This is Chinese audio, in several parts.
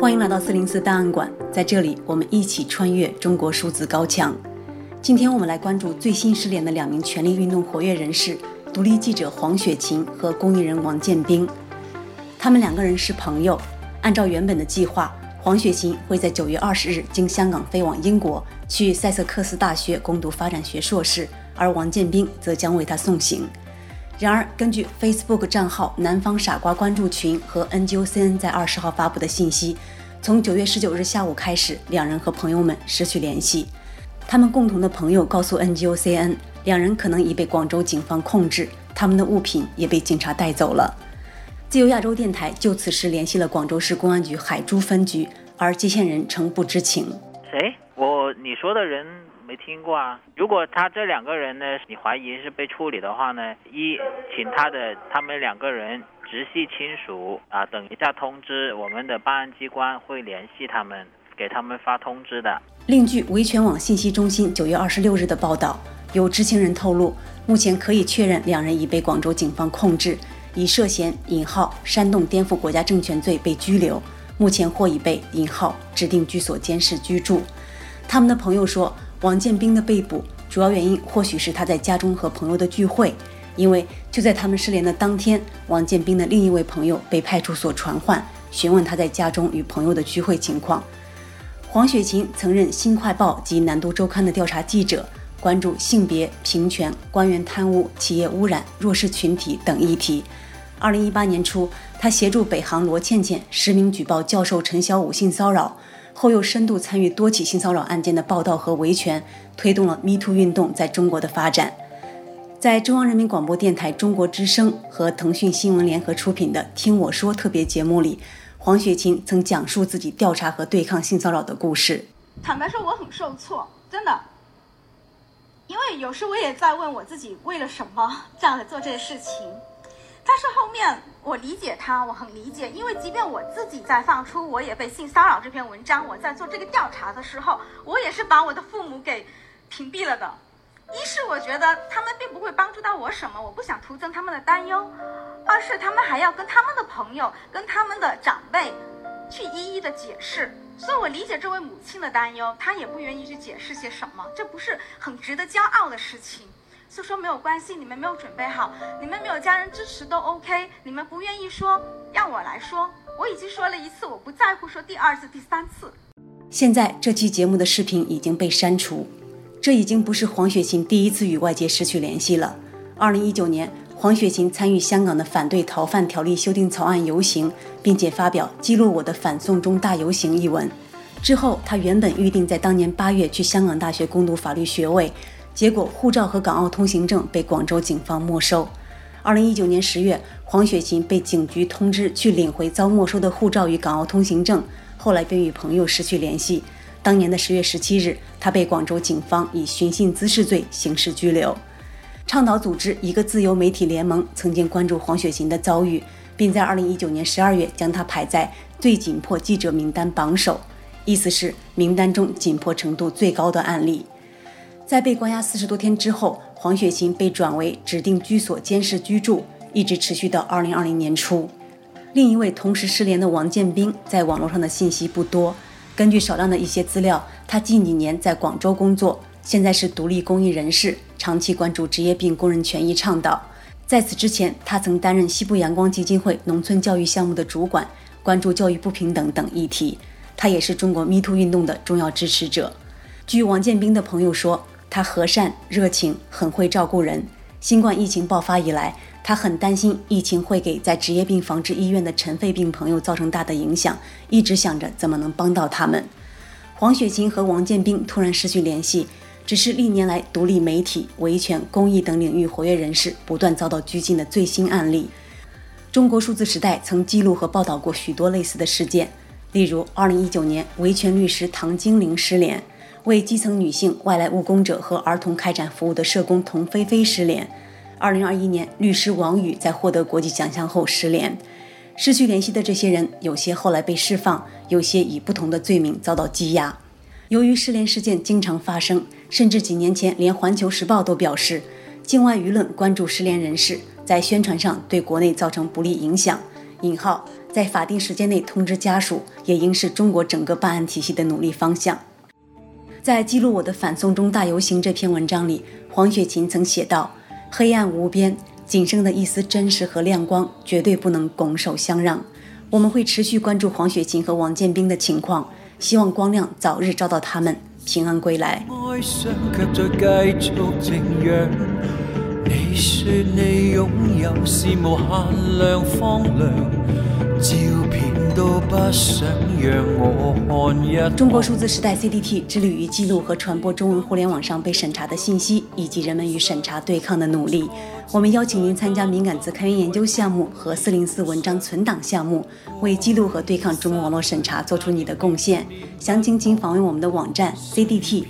欢迎来到四零四档案馆，在这里我们一起穿越中国数字高墙。今天我们来关注最新失联的两名权力运动活跃人士：独立记者黄雪琴和公益人王建兵。他们两个人是朋友。按照原本的计划，黄雪琴会在九月二十日经香港飞往英国，去塞瑟克斯大学攻读发展学硕士，而王建兵则将为他送行。然而，根据 Facebook 账号“南方傻瓜”关注群和 NGOCN 在二十号发布的信息，从九月十九日下午开始，两人和朋友们失去联系。他们共同的朋友告诉 NGOCN，两人可能已被广州警方控制，他们的物品也被警察带走了。自由亚洲电台就此事联系了广州市公安局海珠分局，而接线人称不知情。谁？你说的人。没听过啊！如果他这两个人呢，你怀疑是被处理的话呢，一请他的他们两个人直系亲属啊，等一下通知我们的办案机关会联系他们，给他们发通知的。另据维权网信息中心九月二十六日的报道，有知情人透露，目前可以确认两人已被广州警方控制，以涉嫌引号煽动颠覆国家政权罪被拘留，目前或已被引号指定居所监视居住。他们的朋友说。王建兵的被捕主要原因或许是他在家中和朋友的聚会，因为就在他们失联的当天，王建兵的另一位朋友被派出所传唤，询问他在家中与朋友的聚会情况。黄雪琴曾任《新快报》及《南都周刊》的调查记者，关注性别平权、官员贪污、企业污染、弱势群体等议题。二零一八年初，他协助北航罗倩倩实名举报教授陈小武性骚扰。后又深度参与多起性骚扰案件的报道和维权，推动了 MeToo 运动在中国的发展。在中央人民广播电台中国之声和腾讯新闻联合出品的《听我说》特别节目里，黄雪琴曾讲述自己调查和对抗性骚扰的故事。坦白说，我很受挫，真的，因为有时我也在问我自己，为了什么这样做这些事情。但是后面我理解他，我很理解，因为即便我自己在放出我也被性骚扰这篇文章，我在做这个调查的时候，我也是把我的父母给屏蔽了的。一是我觉得他们并不会帮助到我什么，我不想徒增他们的担忧；二是他们还要跟他们的朋友、跟他们的长辈去一一的解释，所以我理解这位母亲的担忧，她也不愿意去解释些什么，这不是很值得骄傲的事情。就说没有关系，你们没有准备好，你们没有家人支持都 OK。你们不愿意说，让我来说。我已经说了一次，我不在乎说第二次、第三次。现在这期节目的视频已经被删除，这已经不是黄雪琴第一次与外界失去联系了。二零一九年，黄雪琴参与香港的反对逃犯条例修订草案游行，并且发表“记录我的反送中大游行”一文。之后，她原本预定在当年八月去香港大学攻读法律学位。结果，护照和港澳通行证被广州警方没收。二零一九年十月，黄雪琴被警局通知去领回遭没收的护照与港澳通行证，后来便与朋友失去联系。当年的十月十七日，她被广州警方以寻衅滋事罪刑事拘留。倡导组织一个自由媒体联盟曾经关注黄雪琴的遭遇，并在二零一九年十二月将她排在最紧迫记者名单榜首，意思是名单中紧迫程度最高的案例。在被关押四十多天之后，黄雪琴被转为指定居所监视居住，一直持续到二零二零年初。另一位同时失联的王建兵，在网络上的信息不多。根据少量的一些资料，他近几年在广州工作，现在是独立公益人士，长期关注职业病工人权益倡导。在此之前，他曾担任西部阳光基金会农村教育项目的主管，关注教育不平等等议题。他也是中国 MeToo 运动的重要支持者。据王建兵的朋友说，他和善、热情，很会照顾人。新冠疫情爆发以来，他很担心疫情会给在职业病防治医院的尘肺病朋友造成大的影响，一直想着怎么能帮到他们。黄雪琴和王建兵突然失去联系，只是历年来独立媒体、维权、公益等领域活跃人士不断遭到拘禁的最新案例。中国数字时代曾记录和报道过许多类似的事件，例如2019年维权律师唐晶玲失联。为基层女性、外来务工者和儿童开展服务的社工童菲菲失联。二零二一年，律师王宇在获得国际奖项后失联。失去联系的这些人，有些后来被释放，有些以不同的罪名遭到羁押。由于失联事件经常发生，甚至几年前，连《环球时报》都表示，境外舆论关注失联人士，在宣传上对国内造成不利影响。引号在法定时间内通知家属，也应是中国整个办案体系的努力方向。在记录我的反送中大游行这篇文章里，黄雪琴曾写道：“黑暗无边，仅剩的一丝真实和亮光，绝对不能拱手相让。我们会持续关注黄雪琴和王建斌的情况，希望光亮早日照到他们平安归来。”。你说你拥有是无限量荒凉，照片。中国数字时代 CDT 致力于记录和传播中文互联网上被审查的信息，以及人们与审查对抗的努力。我们邀请您参加敏感词开源研究项目和四零四文章存档项目，为记录和对抗中文网络审查做出你的贡献。详情请访问我们的网站 cdt.dot.media。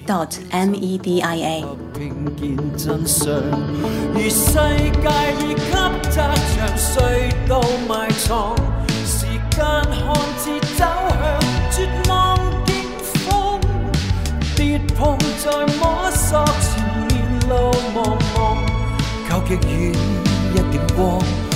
眼看似走向绝望景风跌碰在摸索前面路茫茫求极远一点光